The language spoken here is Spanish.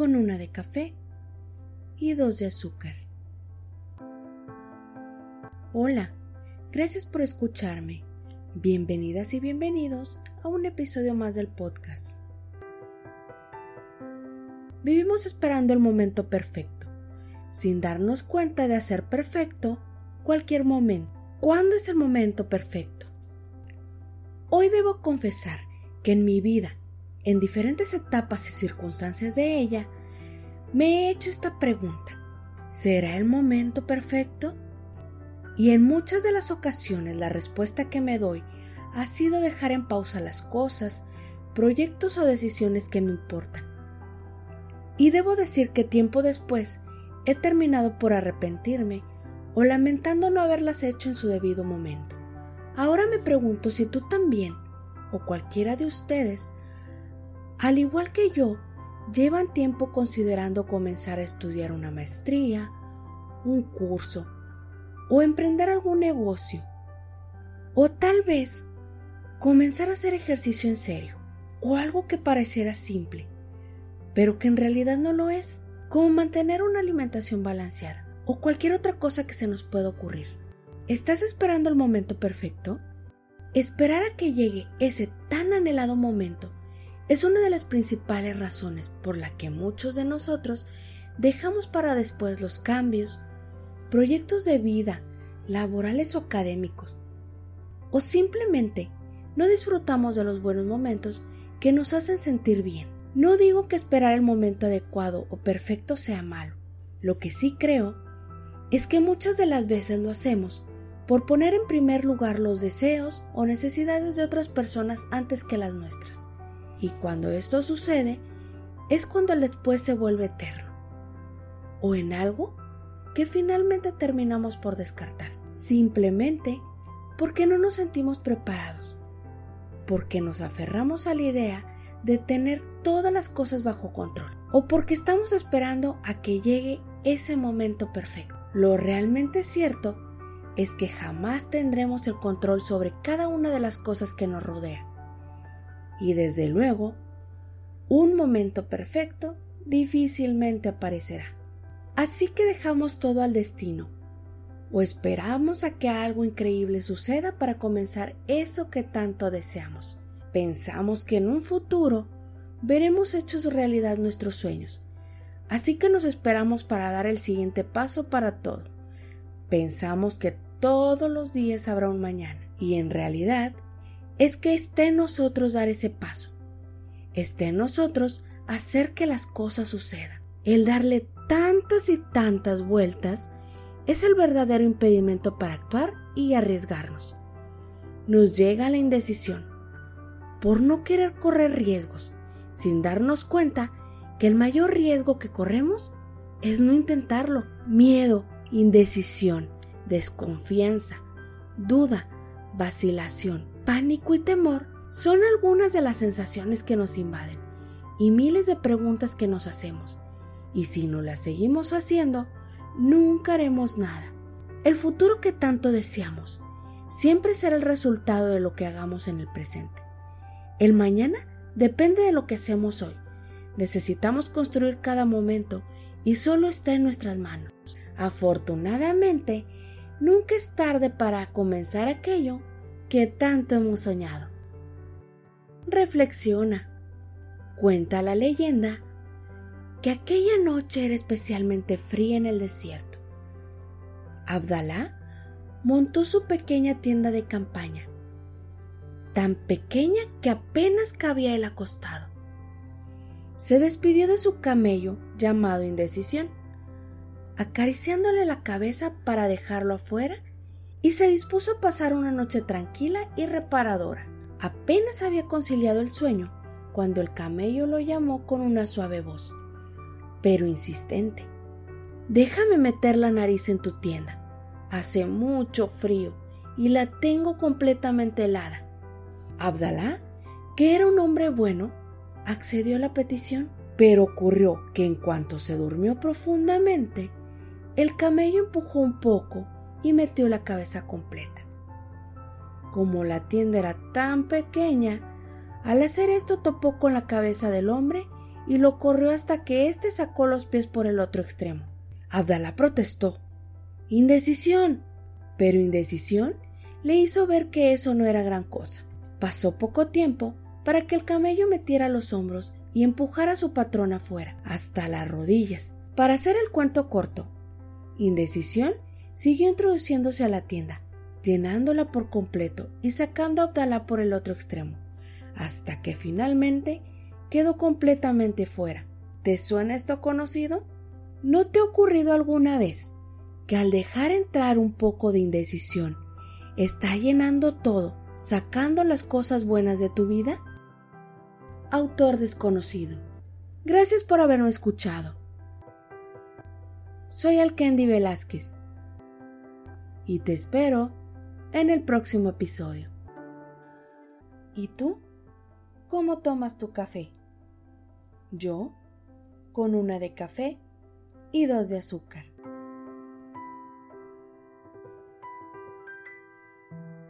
con una de café y dos de azúcar. Hola, gracias por escucharme. Bienvenidas y bienvenidos a un episodio más del podcast. Vivimos esperando el momento perfecto, sin darnos cuenta de hacer perfecto cualquier momento. ¿Cuándo es el momento perfecto? Hoy debo confesar que en mi vida, en diferentes etapas y circunstancias de ella, me he hecho esta pregunta. ¿Será el momento perfecto? Y en muchas de las ocasiones la respuesta que me doy ha sido dejar en pausa las cosas, proyectos o decisiones que me importan. Y debo decir que tiempo después he terminado por arrepentirme o lamentando no haberlas hecho en su debido momento. Ahora me pregunto si tú también, o cualquiera de ustedes, al igual que yo, llevan tiempo considerando comenzar a estudiar una maestría, un curso, o emprender algún negocio, o tal vez comenzar a hacer ejercicio en serio, o algo que pareciera simple, pero que en realidad no lo es, como mantener una alimentación balanceada, o cualquier otra cosa que se nos pueda ocurrir. ¿Estás esperando el momento perfecto? Esperar a que llegue ese tan anhelado momento es una de las principales razones por la que muchos de nosotros dejamos para después los cambios, proyectos de vida, laborales o académicos, o simplemente no disfrutamos de los buenos momentos que nos hacen sentir bien. No digo que esperar el momento adecuado o perfecto sea malo, lo que sí creo es que muchas de las veces lo hacemos por poner en primer lugar los deseos o necesidades de otras personas antes que las nuestras. Y cuando esto sucede, es cuando el después se vuelve eterno. O en algo que finalmente terminamos por descartar. Simplemente porque no nos sentimos preparados. Porque nos aferramos a la idea de tener todas las cosas bajo control. O porque estamos esperando a que llegue ese momento perfecto. Lo realmente cierto es que jamás tendremos el control sobre cada una de las cosas que nos rodea. Y desde luego, un momento perfecto difícilmente aparecerá. Así que dejamos todo al destino, o esperamos a que algo increíble suceda para comenzar eso que tanto deseamos. Pensamos que en un futuro veremos hechos realidad nuestros sueños, así que nos esperamos para dar el siguiente paso para todo. Pensamos que todos los días habrá un mañana. Y en realidad es que esté en nosotros dar ese paso. Esté en nosotros hacer que las cosas sucedan. El darle tantas y tantas vueltas es el verdadero impedimento para actuar y arriesgarnos. Nos llega la indecisión por no querer correr riesgos, sin darnos cuenta que el mayor riesgo que corremos es no intentarlo. Miedo, indecisión, desconfianza, duda, vacilación, pánico y temor son algunas de las sensaciones que nos invaden y miles de preguntas que nos hacemos. Y si no las seguimos haciendo, nunca haremos nada. El futuro que tanto deseamos siempre será el resultado de lo que hagamos en el presente. El mañana depende de lo que hacemos hoy. Necesitamos construir cada momento y solo está en nuestras manos. Afortunadamente, nunca es tarde para comenzar aquello que tanto hemos soñado. Reflexiona. Cuenta la leyenda que aquella noche era especialmente fría en el desierto. Abdalá montó su pequeña tienda de campaña, tan pequeña que apenas cabía el acostado. Se despidió de su camello llamado Indecisión acariciándole la cabeza para dejarlo afuera y se dispuso a pasar una noche tranquila y reparadora. Apenas había conciliado el sueño cuando el camello lo llamó con una suave voz, pero insistente. Déjame meter la nariz en tu tienda. Hace mucho frío y la tengo completamente helada. Abdalá, que era un hombre bueno, accedió a la petición, pero ocurrió que en cuanto se durmió profundamente, el camello empujó un poco y metió la cabeza completa. Como la tienda era tan pequeña, al hacer esto topó con la cabeza del hombre y lo corrió hasta que éste sacó los pies por el otro extremo. Abdalá protestó. Indecisión. Pero indecisión le hizo ver que eso no era gran cosa. Pasó poco tiempo para que el camello metiera los hombros y empujara a su patrón afuera, hasta las rodillas. Para hacer el cuento corto, Indecisión siguió introduciéndose a la tienda, llenándola por completo y sacando a Abdalá por el otro extremo, hasta que finalmente quedó completamente fuera. ¿Te suena esto conocido? ¿No te ha ocurrido alguna vez que al dejar entrar un poco de indecisión, está llenando todo, sacando las cosas buenas de tu vida? Autor desconocido. Gracias por haberme escuchado. Soy Alkendi Velázquez y te espero en el próximo episodio. ¿Y tú? ¿Cómo tomas tu café? Yo, con una de café y dos de azúcar.